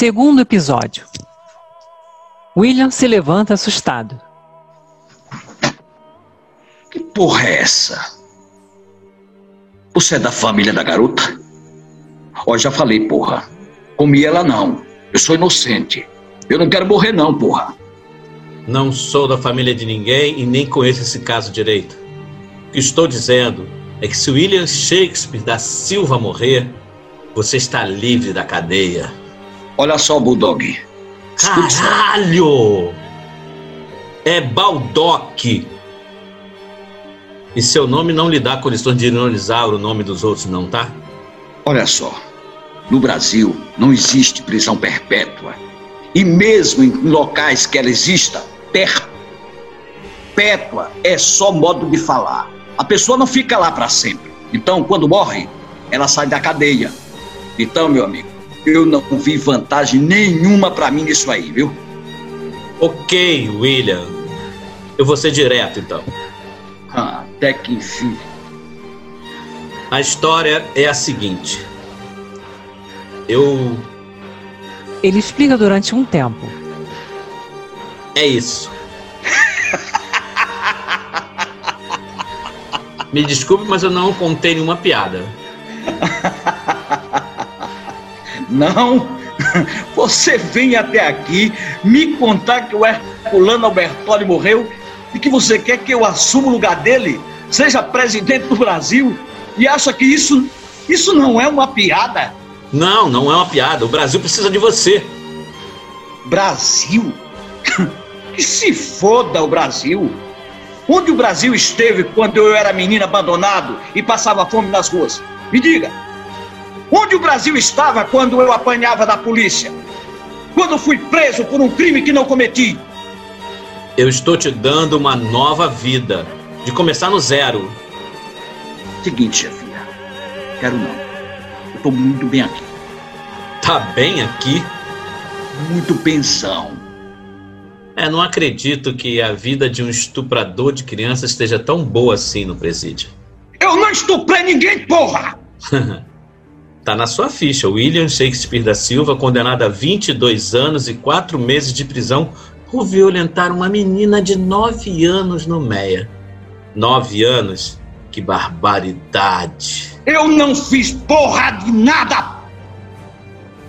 Segundo episódio. William se levanta assustado. Que porra é essa? Você é da família da garota? Ó, já falei, porra. Comi ela não. Eu sou inocente. Eu não quero morrer não, porra. Não sou da família de ninguém e nem conheço esse caso direito. O que estou dizendo é que se William Shakespeare da Silva morrer, você está livre da cadeia. Olha só, Bulldog. Caralho! É Baldock. E seu nome não lhe dá condições de ironizar o nome dos outros, não, tá? Olha só. No Brasil não existe prisão perpétua. E mesmo em locais que ela exista, perpétua é só modo de falar. A pessoa não fica lá para sempre. Então, quando morre, ela sai da cadeia. Então, meu amigo, eu não vi vantagem nenhuma para mim nisso aí, viu? Ok, William. Eu vou ser direto, então. Ah, até que enfim. A história é a seguinte. Eu. Ele explica durante um tempo. É isso. Me desculpe, mas eu não contei nenhuma piada. Não? Você vem até aqui me contar que o Herculano Albertoni morreu e que você quer que eu assuma o lugar dele, seja presidente do Brasil e acha que isso isso não é uma piada? Não, não é uma piada. O Brasil precisa de você. Brasil? Que se foda o Brasil! Onde o Brasil esteve quando eu era menino abandonado e passava fome nas ruas? Me diga! Onde o Brasil estava quando eu apanhava da polícia? Quando fui preso por um crime que não cometi? Eu estou te dando uma nova vida. De começar no zero. Seguinte, chefinha. Quero não. Eu tô muito bem aqui. Tá bem aqui? Muito benzão. É, não acredito que a vida de um estuprador de crianças esteja tão boa assim no presídio. Eu não estuprei ninguém, porra! Tá na sua ficha. William Shakespeare da Silva, condenado a 22 anos e 4 meses de prisão por violentar uma menina de 9 anos no Meia. 9 anos? Que barbaridade. Eu não fiz porra de nada!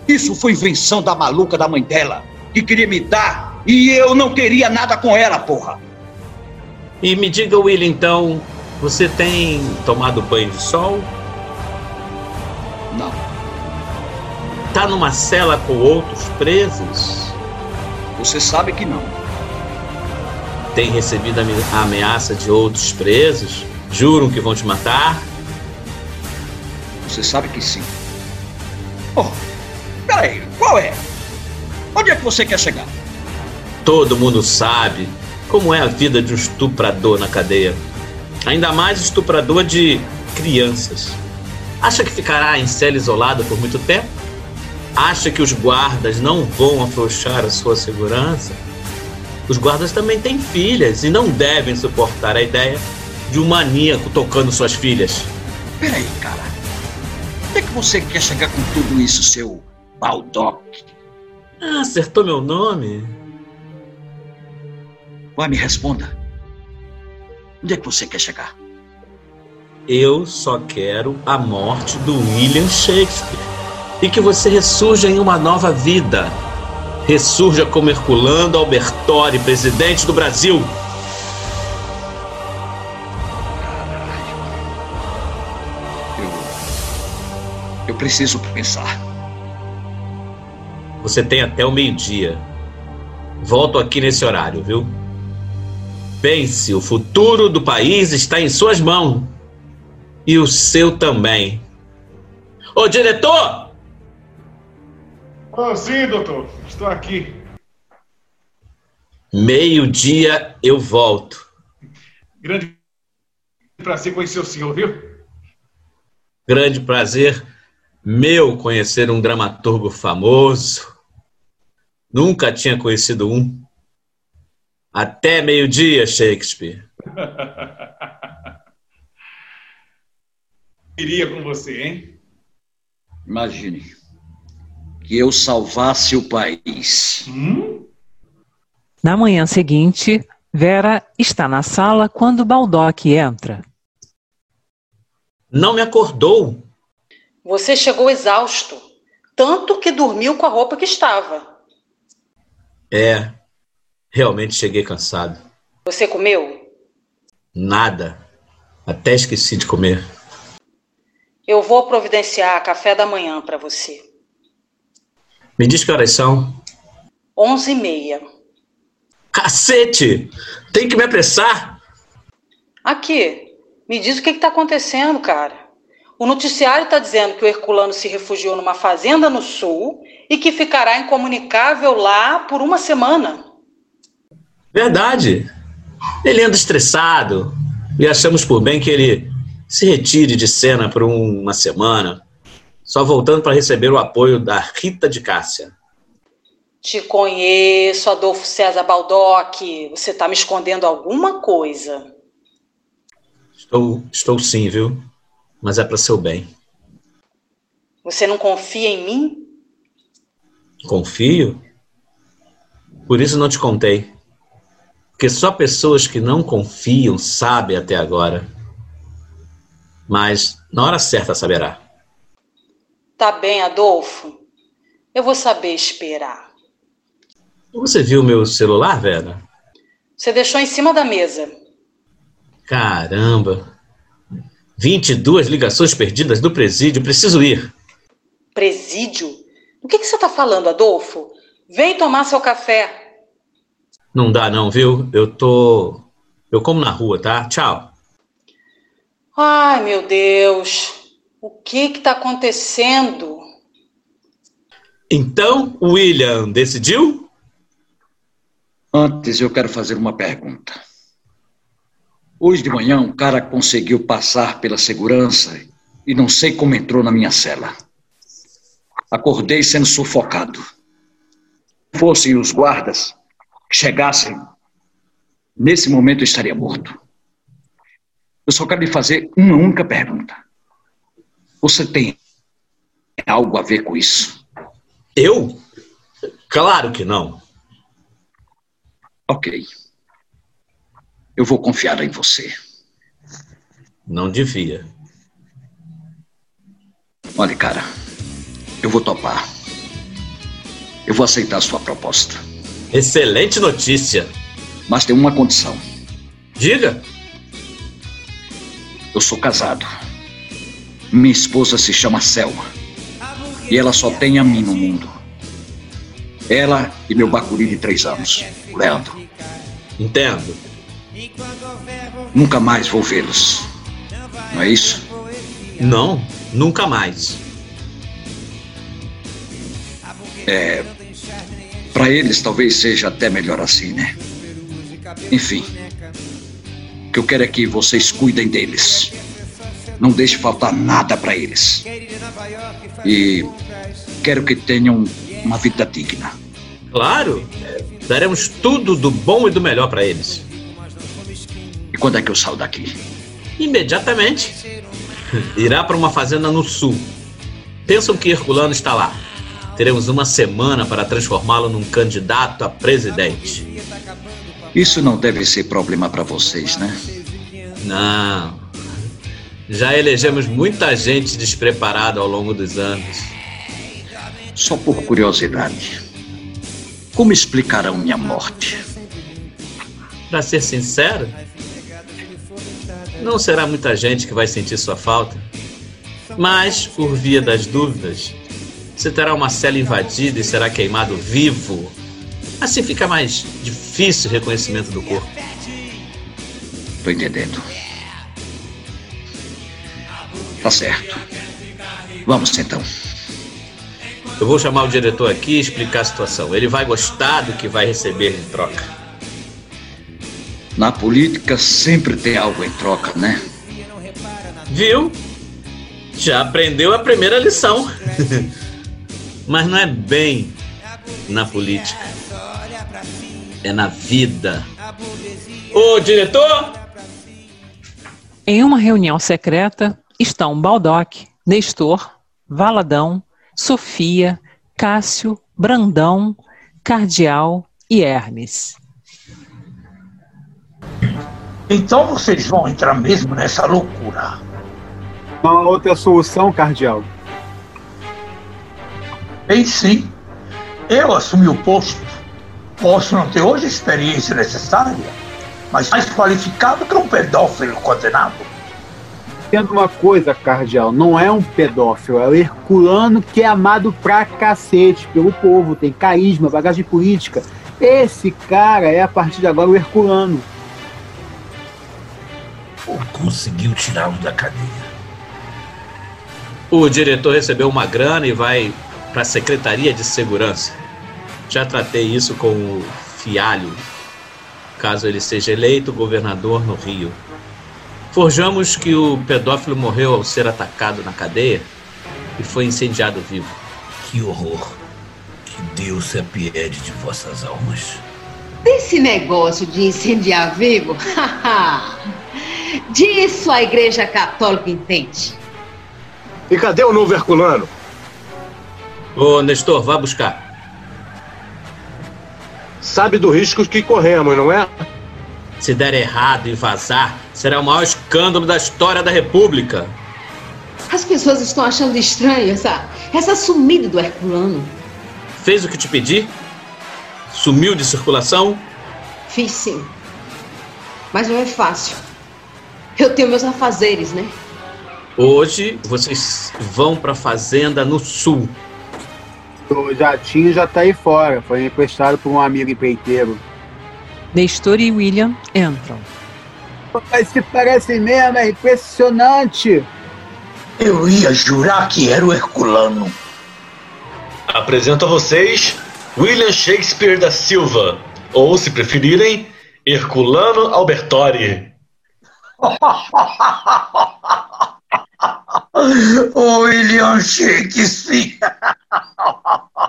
Isso foi invenção da maluca da mãe dela, que queria me dar e eu não queria nada com ela, porra! E me diga, William, então, você tem tomado banho de sol? Não. Tá numa cela com outros presos? Você sabe que não. Tem recebido a ame- a ameaça de outros presos? Juram que vão te matar? Você sabe que sim. Oh, peraí, qual é? Onde é que você quer chegar? Todo mundo sabe como é a vida de um estuprador na cadeia. Ainda mais estuprador de crianças. Acha que ficará em cela isolada por muito tempo? Acha que os guardas não vão afrouxar a sua segurança? Os guardas também têm filhas e não devem suportar a ideia de um maníaco tocando suas filhas. Peraí, cara. Onde é que você quer chegar com tudo isso, seu Baldock? Ah, acertou meu nome? Vai, me responda. Onde é que você quer chegar? Eu só quero a morte do William Shakespeare. E que você ressurja em uma nova vida. Ressurja como Herculano Albertori, presidente do Brasil. Eu. Eu preciso pensar. Você tem até o meio-dia. Volto aqui nesse horário, viu? Pense, o futuro do país está em suas mãos. E o seu também. Ô, diretor! Oh, sim, doutor. Estou aqui. Meio-dia eu volto. Grande prazer conhecer o senhor, viu? Grande prazer meu conhecer um dramaturgo famoso. Nunca tinha conhecido um. Até meio-dia, Shakespeare. Iria com você, hein? Imagine. que eu salvasse o país. Hum? Na manhã seguinte, Vera está na sala quando Baldock entra. Não me acordou. Você chegou exausto, tanto que dormiu com a roupa que estava. É, realmente cheguei cansado. Você comeu? Nada. Até esqueci de comer. Eu vou providenciar café da manhã para você. Me diz que horas são? Onze e meia. Cacete! Tem que me apressar! Aqui, me diz o que está acontecendo, cara. O noticiário está dizendo que o Herculano se refugiou numa fazenda no sul e que ficará incomunicável lá por uma semana. Verdade. Ele anda estressado e achamos por bem que ele se retire de cena por uma semana, só voltando para receber o apoio da Rita de Cássia. Te conheço, Adolfo César Baldock. Você está me escondendo alguma coisa. Estou, estou sim, viu? Mas é para seu bem. Você não confia em mim? Confio? Por isso não te contei. Porque só pessoas que não confiam sabem até agora mas na hora certa saberá. Tá bem, Adolfo. Eu vou saber esperar. Você viu meu celular, Vera? Você deixou em cima da mesa. Caramba! 22 ligações perdidas do presídio. Preciso ir. Presídio? O que, que você está falando, Adolfo? Vem tomar seu café. Não dá, não, viu? Eu tô. Eu como na rua, tá? Tchau. Ai, meu Deus, o que está acontecendo? Então, William decidiu? Antes, eu quero fazer uma pergunta. Hoje de manhã, um cara conseguiu passar pela segurança e não sei como entrou na minha cela. Acordei sendo sufocado. Fossem os guardas que chegassem, nesse momento eu estaria morto. Eu só quero lhe fazer uma única pergunta. Você tem algo a ver com isso? Eu? Claro que não. Ok. Eu vou confiar em você. Não devia. Olha, cara, eu vou topar. Eu vou aceitar a sua proposta. Excelente notícia. Mas tem uma condição. Diga. Eu sou casado. Minha esposa se chama Selma. E ela só tem a mim no mundo. Ela e meu bacuri de três anos, o Leandro. Entendo. Nunca mais vou vê-los. Não é isso? Não, nunca mais. É. Para eles talvez seja até melhor assim, né? Enfim. O que eu quero é que vocês cuidem deles. Não deixe faltar nada para eles. E quero que tenham uma vida digna. Claro, daremos tudo do bom e do melhor para eles. E quando é que eu saio daqui? Imediatamente. Irá para uma fazenda no sul. Pensam que Herculano está lá. Teremos uma semana para transformá-lo num candidato a presidente. Isso não deve ser problema para vocês, né? Não. Já elegemos muita gente despreparada ao longo dos anos. Só por curiosidade. Como explicarão minha morte? Para ser sincero, não será muita gente que vai sentir sua falta. Mas, por via das dúvidas, você terá uma cela invadida e será queimado vivo Assim fica mais difícil o reconhecimento do corpo. Tô entendendo. Tá certo. Vamos então. Eu vou chamar o diretor aqui e explicar a situação. Ele vai gostar do que vai receber em troca. Na política sempre tem algo em troca, né? Viu? Já aprendeu a primeira lição. Mas não é bem na política é na vida. Ô, diretor! Em uma reunião secreta estão Baldock, Nestor, Valadão, Sofia, Cássio, Brandão, Cardial e Hermes. Então vocês vão entrar mesmo nessa loucura. Não há outra solução, Cardial. Bem, sim. Eu assumi o posto. Posso não ter hoje a experiência necessária, mas mais qualificado que um pedófilo condenado. Entenda uma coisa, Cardial, não é um pedófilo, é o Herculano que é amado pra cacete pelo povo, tem carisma, bagagem política. Esse cara é, a partir de agora, o Herculano. Conseguiu tirá-lo da cadeia. O diretor recebeu uma grana e vai para a Secretaria de Segurança. Já tratei isso com o Fialho, caso ele seja eleito governador no Rio. Forjamos que o pedófilo morreu ao ser atacado na cadeia e foi incendiado vivo. Que horror! Que Deus se apiede de vossas almas. Desse negócio de incendiar vivo, disso a Igreja Católica entende. E cadê o novo Herculano? Ô, Nestor, vá buscar. Sabe do risco que corremos, não é? Se der errado e vazar, será o maior escândalo da história da República. As pessoas estão achando estranho essa, essa sumida do Herculano. Fez o que te pedi? Sumiu de circulação? Fiz sim. Mas não é fácil. Eu tenho meus afazeres, né? Hoje vocês vão para a fazenda no sul. O jatinho já tá aí fora, foi emprestado por um amigo empreiteiro. Nestor e William entram. Mas se parece mesmo, é impressionante. Eu ia jurar que era o Herculano. Apresento a vocês William Shakespeare da Silva, ou se preferirem, Herculano Albertori. William Shakespeare.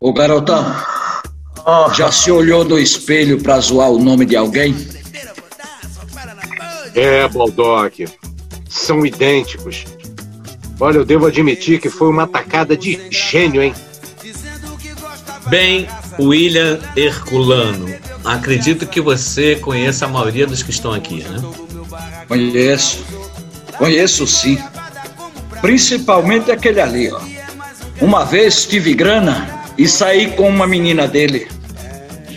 Ô garotão, já se olhou no espelho pra zoar o nome de alguém? É, Baldock. São idênticos. Olha, eu devo admitir que foi uma atacada de gênio, hein? Bem, William Herculano, acredito que você conheça a maioria dos que estão aqui, né? Conheço. Conheço sim. Principalmente aquele ali, ó. Uma vez tive grana e saí com uma menina dele.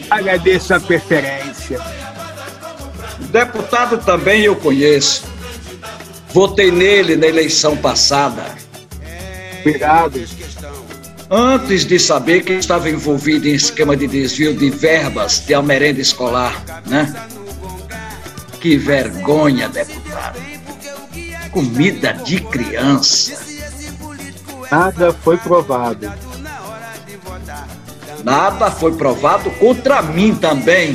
Agradeço a preferência. Deputado também eu conheço. Votei nele na eleição passada. Obrigado. Antes de saber que estava envolvido em esquema de desvio de verbas de merenda escolar, né? Que vergonha, deputado. Comida de criança. Nada foi provado. Nada foi provado contra mim também,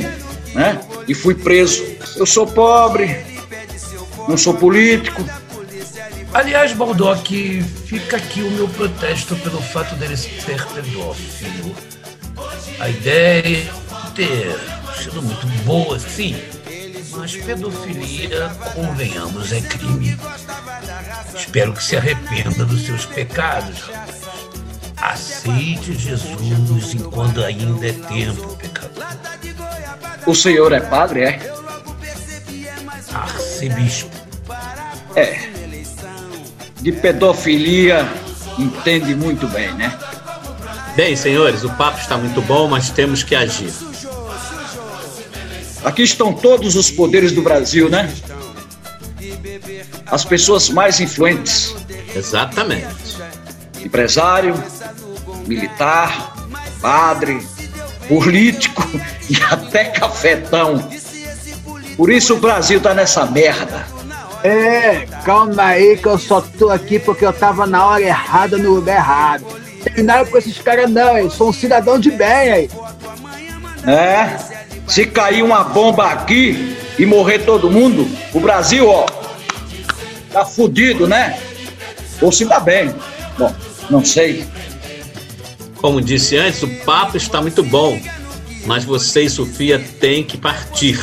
né? E fui preso. Eu sou pobre, não sou político. Aliás, Baldock, fica aqui o meu protesto pelo fato dele ser pedófilo. A ideia é ter sido muito boa, sim, mas pedofilia, convenhamos, é crime. Espero que se arrependa dos seus pecados. Aceite Jesus enquanto ainda é tempo, pecador. O senhor é padre, é? Arcebispo. É. De pedofilia entende muito bem, né? Bem, senhores, o papo está muito bom, mas temos que agir. Aqui estão todos os poderes do Brasil, né? As pessoas mais influentes. Exatamente. Empresário, militar, padre, político e até cafetão. Por isso o Brasil tá nessa merda. É, calma aí que eu só tô aqui porque eu tava na hora errada no lugar errado. Terminaram com esses caras não, eu sou um cidadão de bem aí. É, se cair uma bomba aqui e morrer todo mundo, o Brasil, ó, tá fudido, né? Ou se dá bem. Bom, não sei. Como disse antes, o papo está muito bom, mas você e Sofia têm que partir.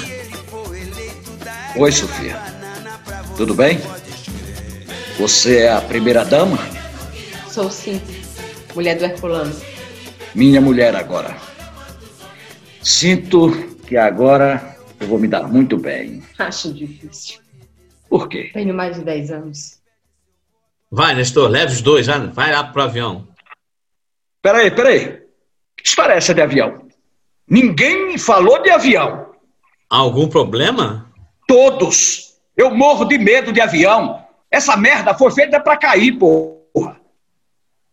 Oi, Sofia. Tudo bem? Você é a primeira dama? Sou sim, mulher do Herculano. Minha mulher agora. Sinto que agora eu vou me dar muito bem. Acho difícil. Por quê? Tenho mais de 10 anos. Vai, Nestor, leve os dois, já, vai lá pro avião. Peraí, peraí. Que história é essa de avião? Ninguém me falou de avião. Algum problema? Todos. Eu morro de medo de avião. Essa merda foi feita pra cair, porra.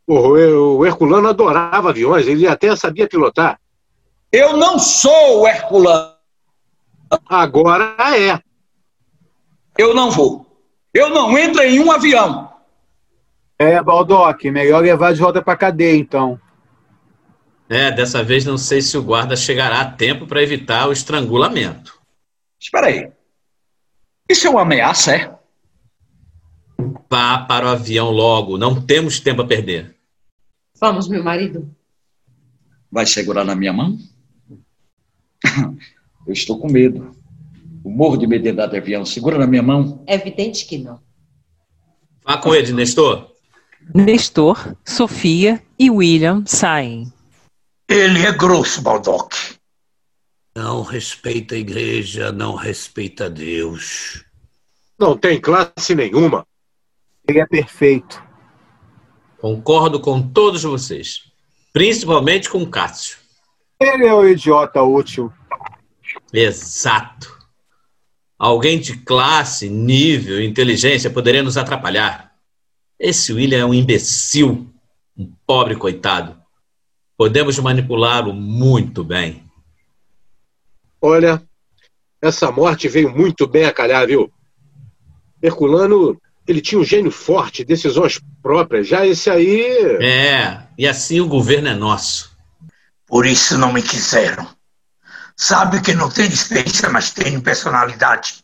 O Herculano adorava aviões, ele até sabia pilotar. Eu não sou o Herculano. Agora é. Eu não vou. Eu não entro em um avião. É, Baldock, melhor levar de volta pra cadeia, então. É, dessa vez não sei se o guarda chegará a tempo para evitar o estrangulamento. Espera aí. Isso é uma ameaça, é? Vá para o avião logo, não temos tempo a perder. Vamos, meu marido. Vai segurar na minha mão? Eu estou com medo. Eu morro de medo de andar de avião. Segura na minha mão. É evidente que não. Vá com ele, Nestor. Nestor, Sofia e William saem. Ele é grosso, Baldock. Não respeita a igreja, não respeita Deus. Não tem classe nenhuma. Ele é perfeito. Concordo com todos vocês, principalmente com Cássio. Ele é o idiota útil. Exato. Alguém de classe, nível inteligência poderia nos atrapalhar. Esse William é um imbecil, um pobre coitado. Podemos manipulá-lo muito bem. Olha, essa morte veio muito bem a calhar, viu? Herculano, ele tinha um gênio forte, decisões próprias. Já esse aí. É, e assim o governo é nosso. Por isso não me quiseram. Sabe que não tenho experiência, mas tenho personalidade.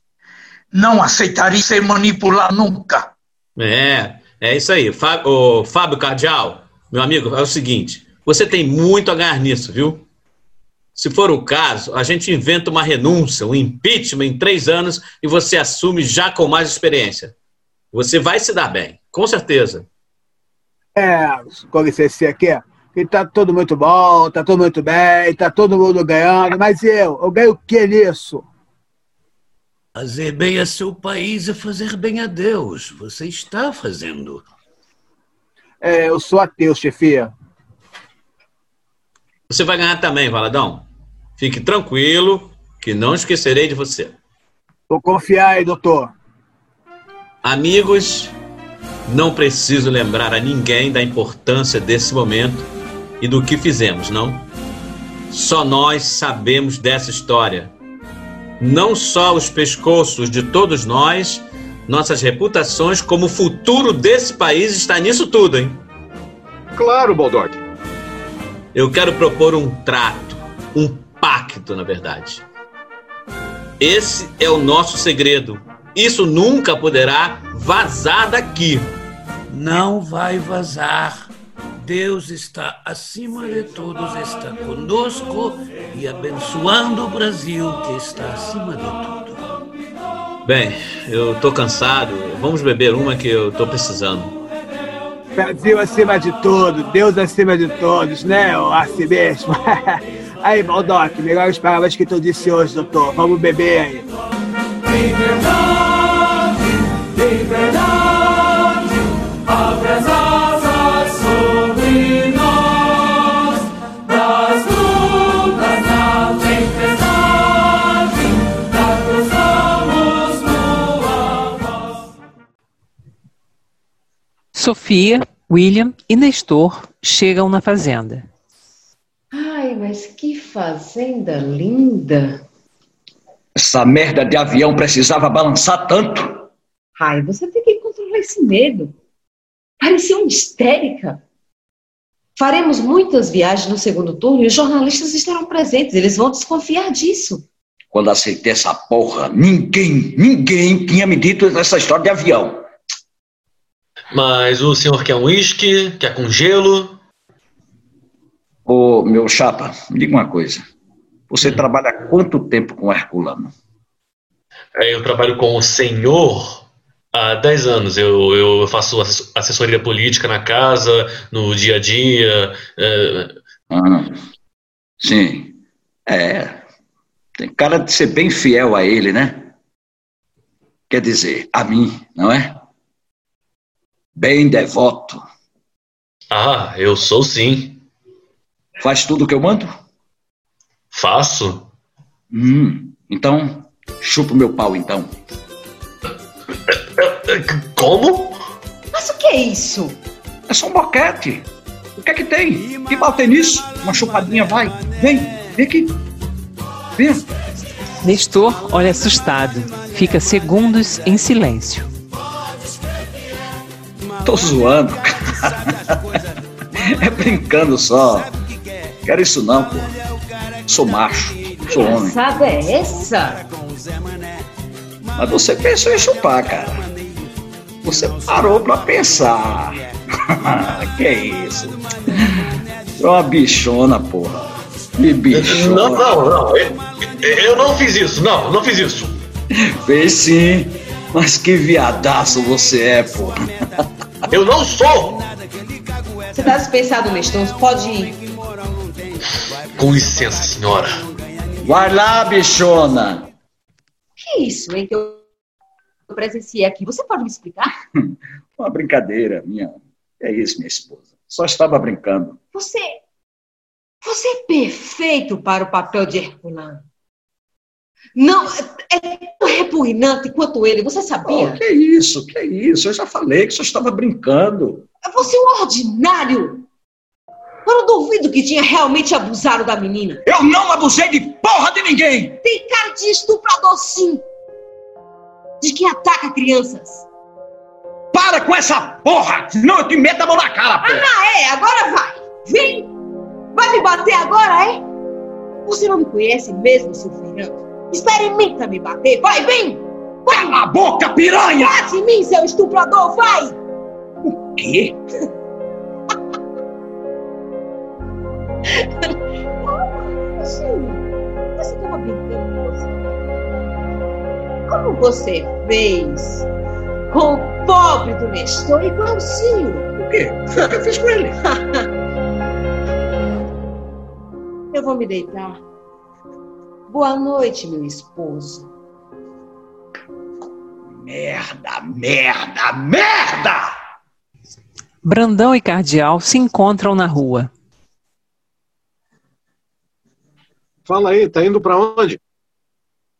Não aceitaria ser manipulado nunca. É, é isso aí. Fábio, ô, Fábio Cardial, meu amigo, é o seguinte: você tem muito a ganhar nisso, viu? Se for o caso, a gente inventa uma renúncia, um impeachment em três anos e você assume já com mais experiência. Você vai se dar bem, com certeza. É, com licença aqui, que tá tudo muito bom, tá tudo muito bem, tá todo mundo ganhando, mas eu, eu ganho o que nisso? Fazer bem a seu país é fazer bem a Deus. Você está fazendo. É, eu sou ateu, chefia. Você vai ganhar também, Valadão. Fique tranquilo, que não esquecerei de você. Vou confiar aí, doutor. Amigos, não preciso lembrar a ninguém da importância desse momento e do que fizemos, não? Só nós sabemos dessa história. Não só os pescoços de todos nós, nossas reputações, como o futuro desse país está nisso tudo, hein? Claro, Baldock. Eu quero propor um trato, um pacto, na verdade. Esse é o nosso segredo. Isso nunca poderá vazar daqui. Não vai vazar. Deus está acima de todos, está conosco e abençoando o Brasil, que está acima de tudo. Bem, eu tô cansado. Vamos beber uma que eu tô precisando. Brasil acima de tudo, Deus acima de todos, né? Assim mesmo. Aí, Baldock, melhores palavras que tu disse hoje, doutor. Vamos beber aí. Liberdade, liberdade, Sofia, William e Nestor chegam na fazenda. Ai, mas que fazenda linda! Essa merda de avião precisava balançar tanto. Ai, você tem que controlar esse medo. Parecia uma histérica. Faremos muitas viagens no segundo turno e os jornalistas estarão presentes. Eles vão desconfiar disso. Quando aceitei essa porra, ninguém, ninguém tinha me dito essa história de avião. Mas o senhor quer um uísque? Quer com gelo? Ô, meu chapa, me diga uma coisa. Você trabalha há quanto tempo com Herculano? É, Eu trabalho com o senhor Há 10 anos eu, eu faço assess- assessoria política na casa, no dia a dia. é, Ah, sim. É. Tem cara de ser bem fiel a ele, né? Quer dizer, a mim, não é? Bem devoto. Ah, eu sou sim. Faz tudo o que eu mando? Faço. Hum, então, chupa o meu pau, então. Como? Mas o que é isso? É só um boquete. O que é que tem? Que mal tem nisso? Uma chupadinha vai. Vem, vem aqui. Vem. Nestor olha assustado. Fica segundos em silêncio. Tô zoando. é brincando só. Quero isso não, pô. Sou macho, sou homem. Sabe é essa? Mas você pensou em chupar, cara. Você parou pra pensar. que é isso? É uma bichona, porra. Que bichona. Não, não, não. Eu, eu não fiz isso, não, não fiz isso. Fez sim. Mas que viadaço você é, porra. Eu não sou! Você tá dispensado, Nestor. Pode ir. Com licença, senhora. Vai lá, bichona. Que isso, hein, que eu eu presenciei aqui? Você pode me explicar? Uma brincadeira, minha. É isso, minha esposa. Só estava brincando. Você. Você é perfeito para o papel de Herculano. Não, é tão repugnante quanto ele, você Oh, sabia? que isso, que isso? Eu já falei que só estava brincando. Você é um ordinário. Eu não duvido que tinha realmente abusado da menina. Eu não abusei de porra de ninguém! Tem cara de estuprador, sim. De quem ataca crianças. Para com essa porra! Senão eu te meto a mão na cara, porra! Ah, é? Agora vai. Vem. Vai me bater agora, é? Você não me conhece mesmo, seu Fernando? Experimenta me bater. Vai, vem. Cala a boca, piranha! Bate em mim, seu estuprador, vai. Quê? Você estava brincando com você. Como você fez com o pobre do Nestor igualzinho. O quê? O que eu fiz com ele. Eu vou me deitar. Boa noite, meu esposo. Merda, merda, merda! Brandão e Cardial se encontram na rua. Fala aí, tá indo pra onde?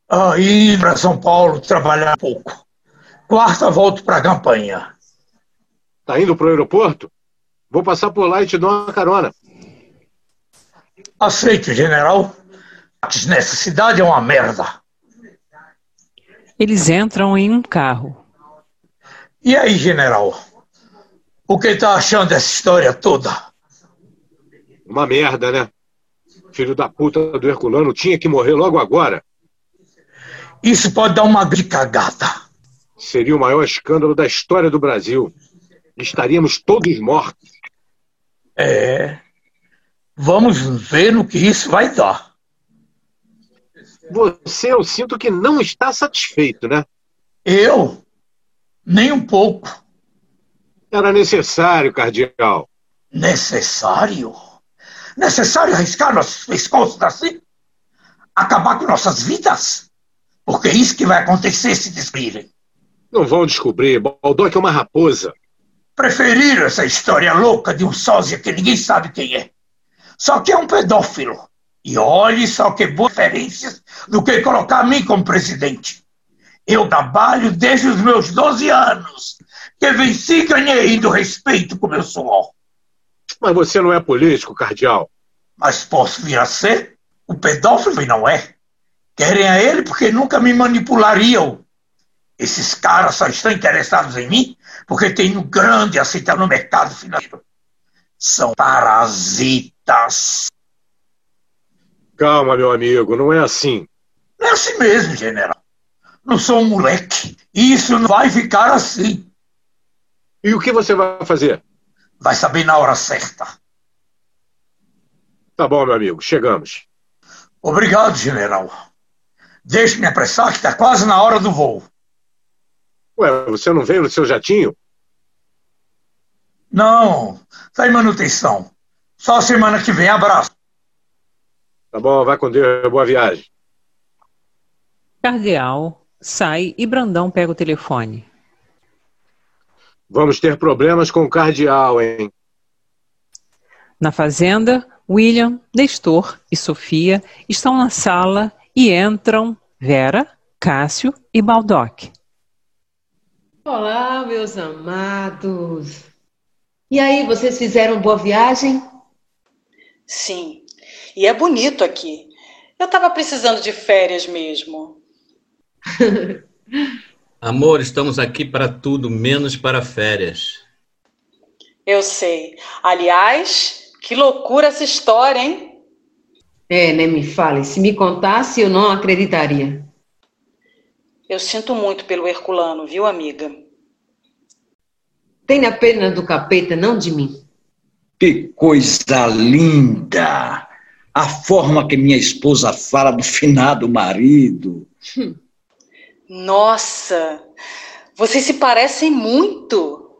Aí para São Paulo trabalhar um pouco. Quarta volto para a campanha. Tá indo pro aeroporto? Vou passar por lá e te dou uma carona. Aceito, general. Nessa cidade é uma merda. Eles entram em um carro. E aí, general? O que tá achando dessa história toda? Uma merda, né? Filho da puta do Herculano tinha que morrer logo agora. Isso pode dar uma grande cagada. Seria o maior escândalo da história do Brasil. Estaríamos todos mortos. É. Vamos ver no que isso vai dar. Você, eu sinto que não está satisfeito, né? Eu? Nem um pouco. Era necessário, cardeal. Necessário? Necessário arriscar nossos pescoços assim? Acabar com nossas vidas? Porque é isso que vai acontecer se descobrirem. Não vão descobrir. Baldock é uma raposa. Preferir essa história louca de um sósia que ninguém sabe quem é. Só que é um pedófilo. E olhe só que boas referências do que colocar a mim como presidente. Eu trabalho desde os meus 12 anos, que venci e ganhei do respeito com meu suor. Mas você não é político, cardeal. Mas posso vir a ser? O pedófilo não é. Querem a ele porque nunca me manipulariam. Esses caras só estão interessados em mim porque tem um grande aceitar no mercado financeiro. São parasitas. Calma, meu amigo, não é assim. É assim mesmo, general. Não sou um moleque. E isso não vai ficar assim. E o que você vai fazer? Vai saber na hora certa. Tá bom, meu amigo, chegamos. Obrigado, general. Deixe-me apressar que está quase na hora do voo. Ué, você não veio no seu jatinho? Não, tá em manutenção. Só semana que vem, abraço. Tá bom, vai com Deus, boa viagem. Cardeal sai e Brandão pega o telefone. Vamos ter problemas com o cardeal, hein? Na fazenda, William, Nestor e Sofia estão na sala e entram Vera, Cássio e Baldock. Olá, meus amados. E aí, vocês fizeram boa viagem? Sim. E é bonito aqui. Eu tava precisando de férias mesmo. Amor, estamos aqui para tudo, menos para férias. Eu sei. Aliás, que loucura essa história, hein? É, né? Me fale. Se me contasse, eu não acreditaria. Eu sinto muito pelo Herculano, viu, amiga? Tenha pena do capeta, não de mim. Que coisa linda! A forma que minha esposa fala do finado marido. Nossa, vocês se parecem muito.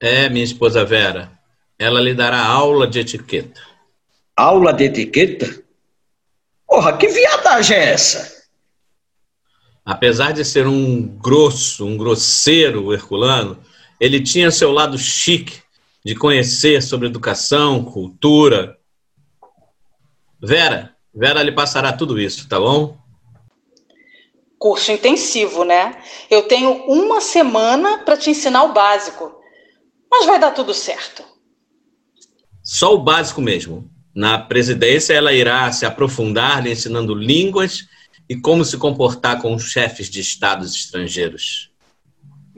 É, minha esposa Vera. Ela lhe dará aula de etiqueta. Aula de etiqueta? Porra, que viadagem é essa? Apesar de ser um grosso, um grosseiro herculano, ele tinha seu lado chique de conhecer sobre educação, cultura. Vera, Vera lhe passará tudo isso, tá bom? Curso intensivo, né? Eu tenho uma semana para te ensinar o básico. Mas vai dar tudo certo. Só o básico mesmo. Na presidência, ela irá se aprofundar lhe ensinando línguas e como se comportar com os chefes de estados estrangeiros.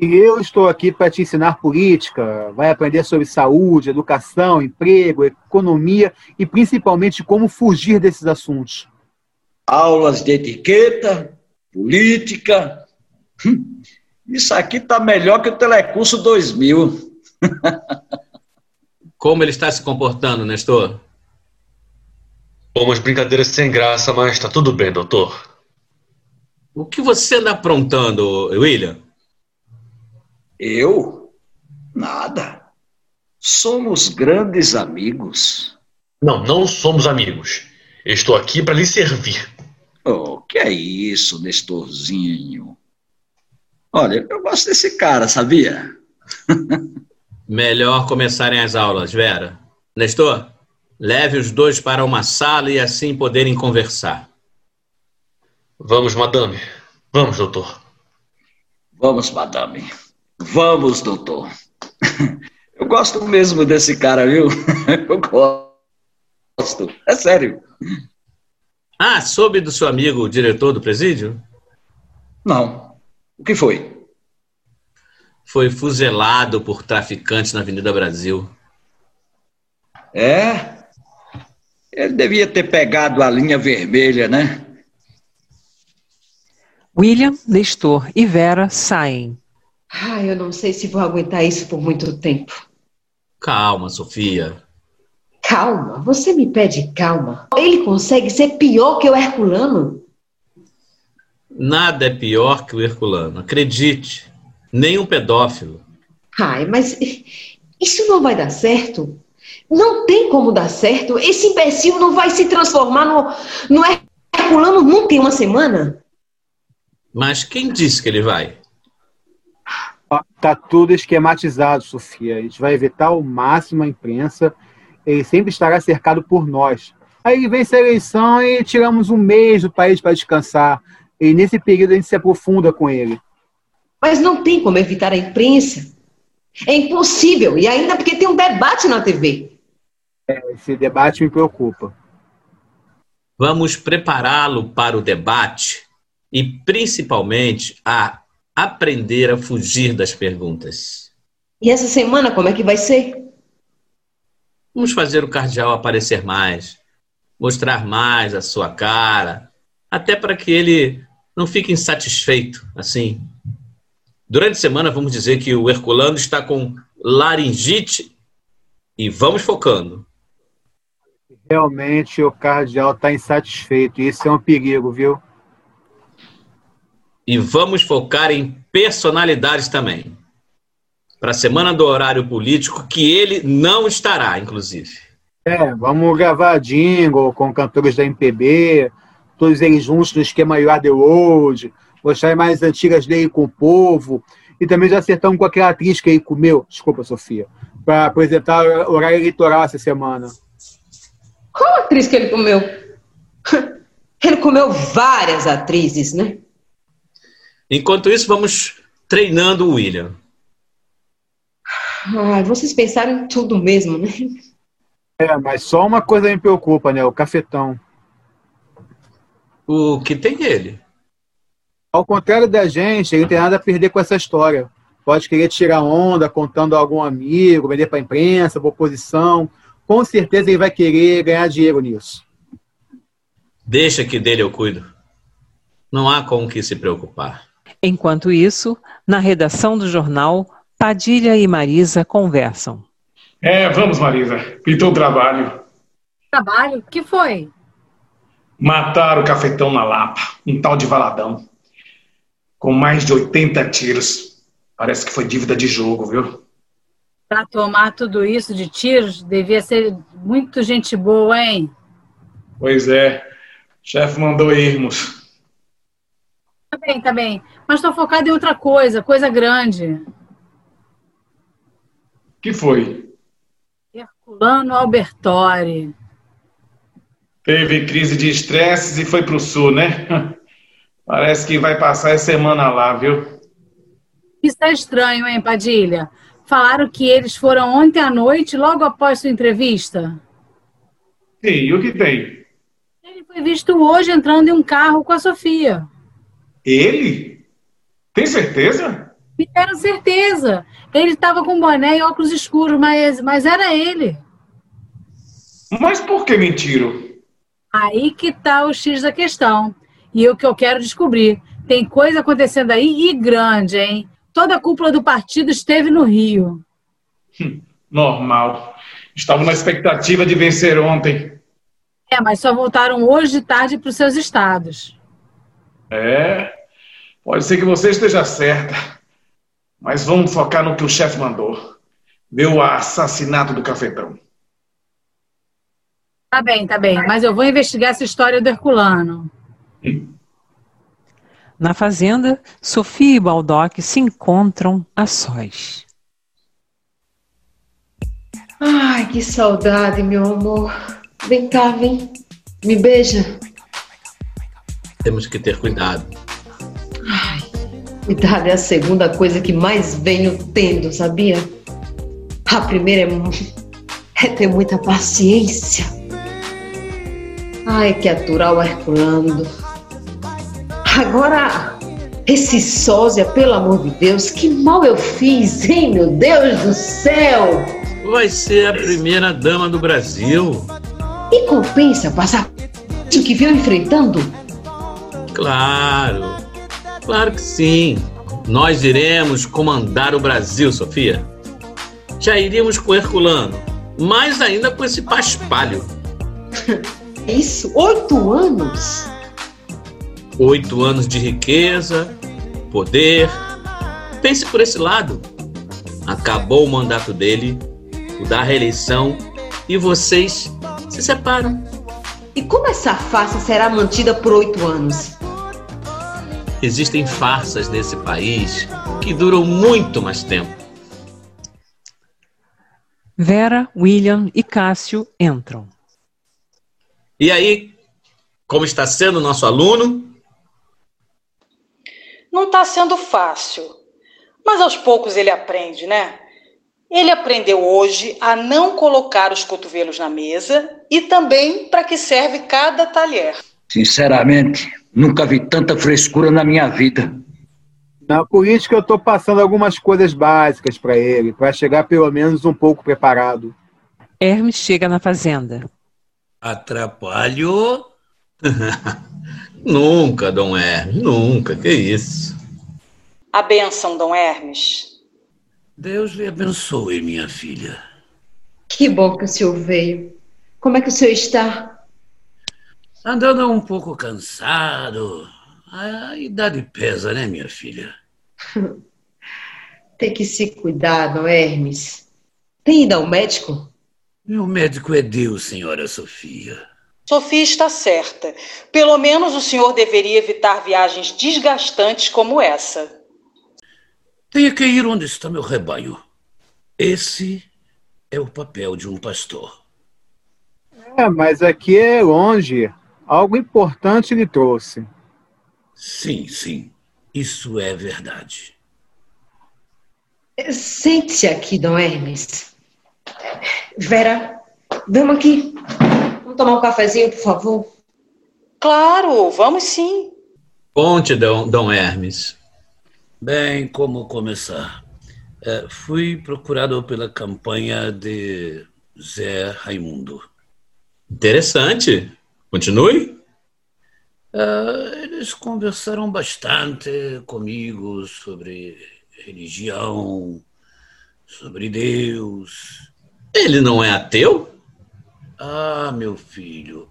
E eu estou aqui para te ensinar política. Vai aprender sobre saúde, educação, emprego, economia e principalmente como fugir desses assuntos. Aulas de etiqueta, política. Hum, Isso aqui tá melhor que o Telecurso 2000. Como ele está se comportando, Nestor? Umas brincadeiras sem graça, mas tá tudo bem, doutor. O que você anda aprontando, William? Eu? Nada. Somos grandes amigos. Não, não somos amigos. Estou aqui para lhe servir. Oh, que é isso, Nestorzinho? Olha, eu gosto desse cara, sabia? Melhor começarem as aulas, Vera. Nestor, leve os dois para uma sala e assim poderem conversar. Vamos, madame. Vamos, doutor. Vamos, madame. Vamos, doutor. Eu gosto mesmo desse cara, viu? Eu gosto. É sério. Ah, soube do seu amigo, o diretor do presídio? Não. O que foi? Foi fuzilado por traficantes na Avenida Brasil. É? Ele devia ter pegado a linha vermelha, né? William, Nestor e Vera saem. Ah, eu não sei se vou aguentar isso por muito tempo. Calma, Sofia. Calma, você me pede calma. Ele consegue ser pior que o Herculano? Nada é pior que o Herculano, acredite. Nem um pedófilo. Ai, mas isso não vai dar certo. Não tem como dar certo. Esse imbecil não vai se transformar no, no Herculano nunca em uma semana. Mas quem disse que ele vai? Ó, Tá tudo esquematizado, Sofia. A gente vai evitar ao máximo a imprensa. Ele sempre estará cercado por nós. Aí vence a eleição e tiramos um mês do país para descansar. E nesse período a gente se aprofunda com ele. Mas não tem como evitar a imprensa. É impossível. E ainda porque tem um debate na TV. É, Esse debate me preocupa. Vamos prepará-lo para o debate e, principalmente, a aprender a fugir das perguntas. E essa semana como é que vai ser? Vamos fazer o cardeal aparecer mais, mostrar mais a sua cara, até para que ele não fique insatisfeito assim. Durante a semana, vamos dizer que o Herculano está com laringite e vamos focando. Realmente o cardeal está insatisfeito. Isso é um perigo, viu? E vamos focar em personalidades também. Para a semana do horário político, que ele não estará, inclusive. É, vamos gravar jingle com cantores da MPB, todos eles juntos no esquema You Are The Road, mostrar mais antigas dele com o povo, e também já acertamos com aquela atriz que ele comeu, desculpa, Sofia, para apresentar o horário eleitoral essa semana. Qual atriz que ele comeu? Ele comeu várias atrizes, né? Enquanto isso, vamos treinando o William. Ai, vocês pensaram em tudo mesmo, né? É, mas só uma coisa me preocupa, né? O cafetão. O que tem ele? Ao contrário da gente, ele não tem nada a perder com essa história. Pode querer tirar onda contando a algum amigo, vender para a imprensa, para oposição. Com certeza ele vai querer ganhar dinheiro nisso. Deixa que dele eu cuido. Não há com o que se preocupar. Enquanto isso, na redação do jornal, Padilha e Marisa conversam. É, vamos, Marisa. Pintou o trabalho. Trabalho? que foi? Mataram o cafetão na Lapa, um tal de Valadão. Com mais de 80 tiros. Parece que foi dívida de jogo, viu? Pra tomar tudo isso de tiros, devia ser muito gente boa, hein? Pois é. O chefe mandou irmos. Tá bem, tá bem. Mas tô focada em outra coisa, coisa grande. que foi? Herculano Albertori. Teve crise de estresse e foi pro sul, né? Parece que vai passar a semana lá, viu? Isso é estranho, hein, Padilha? Falaram que eles foram ontem à noite, logo após sua entrevista. Sim, e o que tem? Ele foi visto hoje entrando em um carro com a Sofia. Ele? Tem certeza? Deram certeza. Ele estava com boné e óculos escuros, mas, mas era ele. Mas por que mentiram? Aí que tá o X da questão. E o que eu quero descobrir. Tem coisa acontecendo aí e grande, hein? Toda a cúpula do partido esteve no Rio. Normal. Estavam na expectativa de vencer ontem. É, mas só voltaram hoje de tarde para os seus estados. É, pode ser que você esteja certa. Mas vamos focar no que o chefe mandou. O assassinato do cafetão. Tá bem, tá bem. Mas eu vou investigar essa história do Herculano. Na fazenda, Sofia e Baldock se encontram a sós. Ai, que saudade, meu amor. Vem cá, vem. Me beija. Temos que ter cuidado. Cuidado é a segunda coisa que mais venho tendo, sabia? A primeira é, é ter muita paciência. Ai, que aturar o Herculano. Agora, esse sósia, pelo amor de Deus, que mal eu fiz, hein, meu Deus do céu! Vai ser a primeira dama do Brasil. E compensa passar isso que veio enfrentando? Claro. Claro que sim. Nós iremos comandar o Brasil, Sofia. Já iríamos com Herculano, mais ainda com esse paspalho. Isso, oito anos? Oito anos de riqueza, poder. Pense por esse lado. Acabou o mandato dele, o da reeleição, e vocês se separam. E como essa farsa será mantida por oito anos? Existem farsas nesse país que duram muito mais tempo. Vera, William e Cássio entram. E aí, como está sendo o nosso aluno? Não está sendo fácil, mas aos poucos ele aprende, né? Ele aprendeu hoje a não colocar os cotovelos na mesa e também para que serve cada talher. Sinceramente, nunca vi tanta frescura na minha vida. Na política eu estou passando algumas coisas básicas para ele, para chegar pelo menos um pouco preparado. Hermes chega na fazenda. Atrapalho? nunca, Dom Hermes, nunca, que isso. A benção, Dom Hermes. Deus lhe abençoe, minha filha. Que bom que o senhor veio. Como é que o senhor está? Andando um pouco cansado, A idade pesa, né, minha filha? Tem que se cuidar, não é, Hermes? Tem ido ao médico? Meu médico é Deus, senhora Sofia. Sofia está certa. Pelo menos o senhor deveria evitar viagens desgastantes como essa. Tenho que ir onde está meu rebanho. Esse é o papel de um pastor. É, mas aqui é longe. Algo importante lhe trouxe. Sim, sim. Isso é verdade. Sente-se aqui, Dom Hermes. Vera, vamos aqui. Vamos tomar um cafezinho, por favor? Claro, vamos sim. Conte, Dom, Dom Hermes. Bem, como começar? É, fui procurado pela campanha de Zé Raimundo. Interessante. Continue. É, eles conversaram bastante comigo sobre religião, sobre Deus. Ele não é ateu? Ah, meu filho,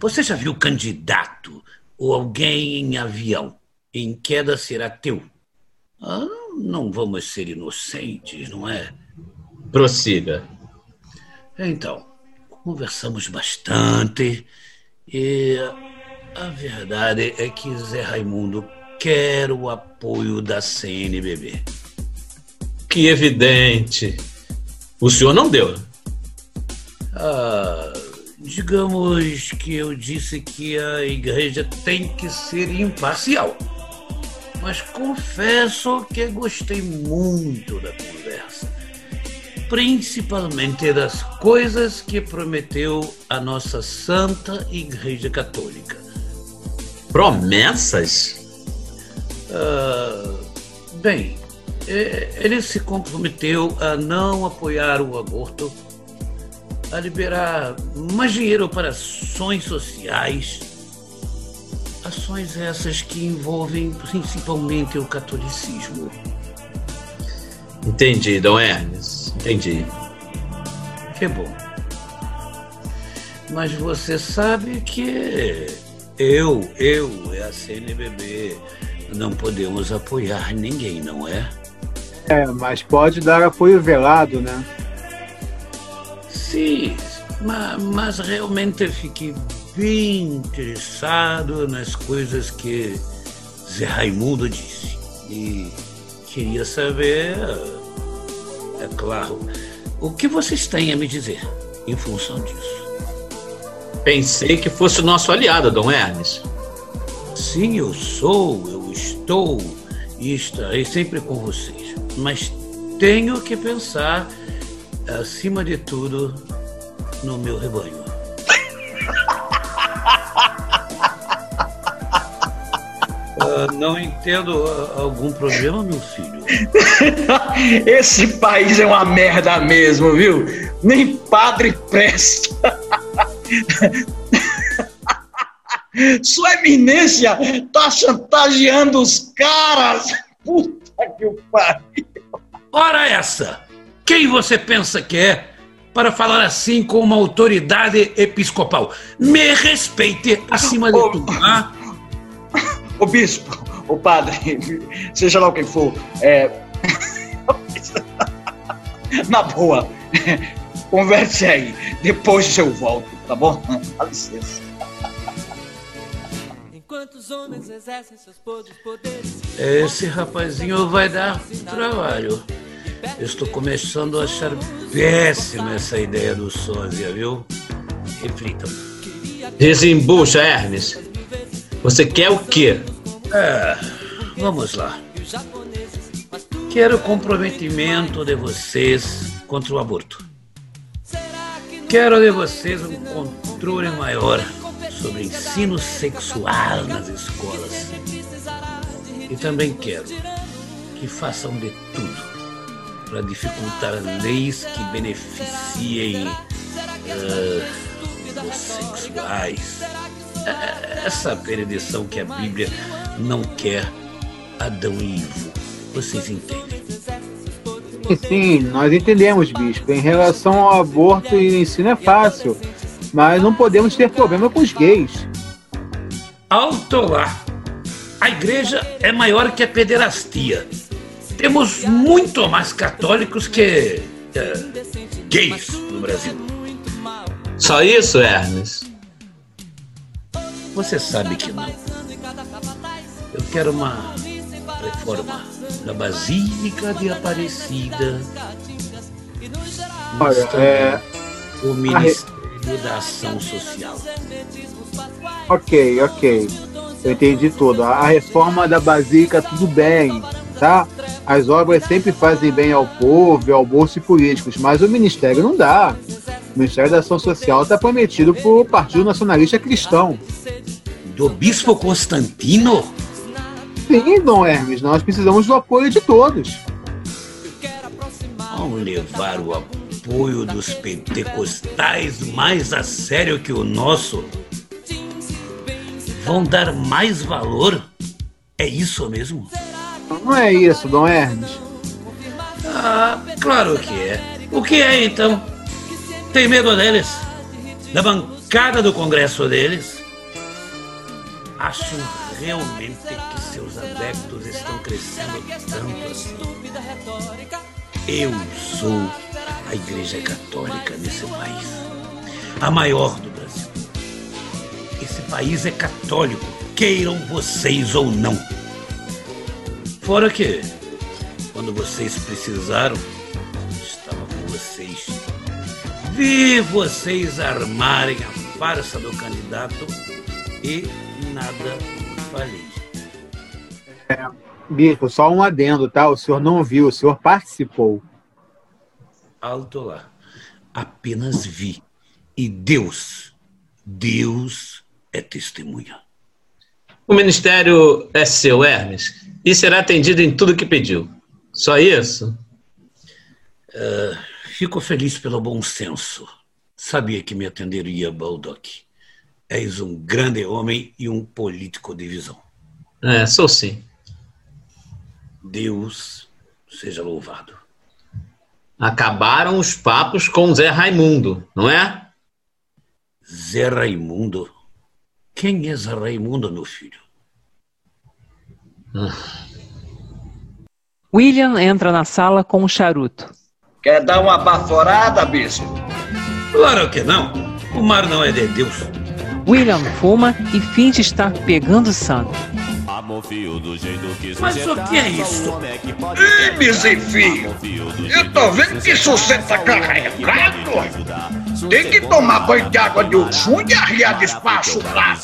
você já viu candidato ou alguém em avião em queda ser ateu? Ah, não vamos ser inocentes, não é? Prossiga. Então, conversamos bastante e a verdade é que Zé Raimundo quer o apoio da CNBB. Que evidente. O senhor não deu. Ah, digamos que eu disse que a igreja tem que ser imparcial. Mas confesso que gostei muito da conversa. Principalmente das coisas que prometeu a nossa Santa Igreja Católica. Promessas? Ah, bem, eh, ele se comprometeu a não apoiar o aborto, a liberar mais dinheiro para ações sociais, ações essas que envolvem principalmente o catolicismo. Entendi, Dom. Entendi. Que bom. Mas você sabe que eu, eu e a CNBB não podemos apoiar ninguém, não é? É, mas pode dar apoio velado, né? Sim, ma- mas realmente fiquei bem interessado nas coisas que Zé Raimundo disse. E queria saber, é claro, o que vocês têm a me dizer em função disso. Pensei que fosse o nosso aliado, Dom Hermes. Sim, eu sou, eu estou e estarei sempre com vocês. Mas tenho que pensar, acima de tudo, no meu rebanho. Ah, não entendo ah, algum problema, meu filho. Esse país é uma merda mesmo, viu? Nem padre presta. Sua eminência tá chantageando os caras. Puta que o pariu. Ora essa! Quem você pensa que é para falar assim com uma autoridade episcopal? Me respeite acima de tudo, ah? Ô bispo, ô padre, seja lá quem for, é... na boa, converse aí, depois eu volto, tá bom? Dá licença. Enquanto os homens exercem seus podres poderes. Esse rapazinho vai dar trabalho. Eu estou começando a achar péssima essa ideia do sósia, viu? Reflitam. Desembucha, Hermes. Você quer o quê? É, vamos lá. Quero o comprometimento de vocês contra o aborto. Quero de vocês um controle maior sobre ensino sexual nas escolas. E também quero que façam de tudo para dificultar leis que beneficiem ah, os sexuais. Essa perdição que a Bíblia não quer Adão e Ivo. Vocês entendem? Sim, sim, nós entendemos, bispo. Em relação ao aborto e ensino é fácil, mas não podemos ter problema com os gays. Alto lá! A igreja é maior que a pederastia. Temos muito mais católicos que é, gays no Brasil. Só isso, Hermes? Você sabe que não. Eu quero uma reforma da Basílica de Aparecida. Olha, é, O Ministério da Ação Social. Ok, ok. Eu entendi tudo. A reforma da Basílica, tudo bem, tá? As obras sempre fazem bem ao povo, ao bolso e políticos, mas o Ministério não dá. O Ministério da Ação Social está prometido por Partido Nacionalista Cristão. Do Bispo Constantino? Sim, Dom Hermes, nós precisamos do apoio de todos. Vamos levar o apoio dos pentecostais mais a sério que o nosso? Vão dar mais valor? É isso mesmo? Não é isso, Dom Hermes. Ah, claro que é. O que é então? Tem medo deles? Da bancada do Congresso deles? Acho realmente que seus adeptos estão crescendo tanto assim. Eu sou a Igreja Católica nesse país, a maior do Brasil. Esse país é católico, queiram vocês ou não. Fora que, quando vocês precisaram, Vi vocês armarem a farsa do candidato e nada falei. É, Bispo, só um adendo, tá? O senhor não viu, o senhor participou. Alto lá. Apenas vi. E Deus, Deus é testemunha. O ministério é seu, Hermes, e será atendido em tudo que pediu. Só isso? Ah, fico feliz pelo bom senso. Sabia que me atenderia, Baldock. És um grande homem e um político de visão. É, sou sim. Deus seja louvado. Acabaram os papos com Zé Raimundo, não é? Zé Raimundo? Quem é Zé Raimundo, meu filho? William entra na sala com um charuto. Quer dar uma baforada, bispo? Claro que não. O mar não é de Deus. William fuma e finge estar pegando Mas o que é isso? Ih, miserfio! Eu tô vendo que isso você tá carregado! Tem que tomar banho de água de Oxum e arriar de espaço lá!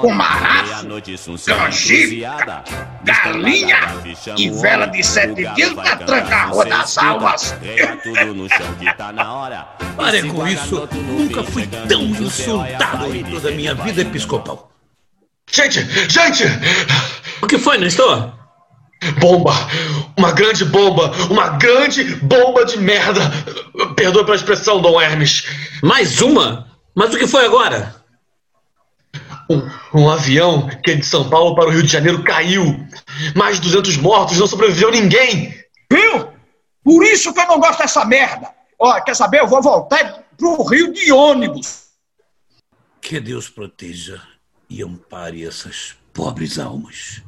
Com maraço, canjica, galinha e vela de sete dias pra trancar a rua das almas! Pare com isso. Nunca fui tão insultado em toda a minha vida episcopal. Gente, gente! O que foi, Nestor? Bomba! Uma grande bomba! Uma grande bomba de merda! Perdoa pela expressão, Dom Hermes. Mais uma? Mas o que foi agora? Um, um avião que é de São Paulo para o Rio de Janeiro caiu. Mais de 200 mortos, não sobreviveu ninguém. Viu? Por isso que eu não gosto dessa merda! Ó, quer saber? Eu vou voltar pro Rio de ônibus! Que Deus proteja e ampare essas pobres almas.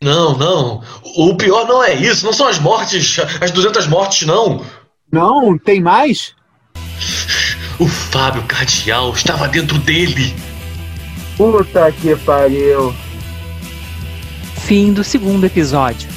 Não, não. O pior não é isso. Não são as mortes, as 200 mortes, não. Não, tem mais? O Fábio Cardial estava dentro dele. Puta que pariu. Fim do segundo episódio.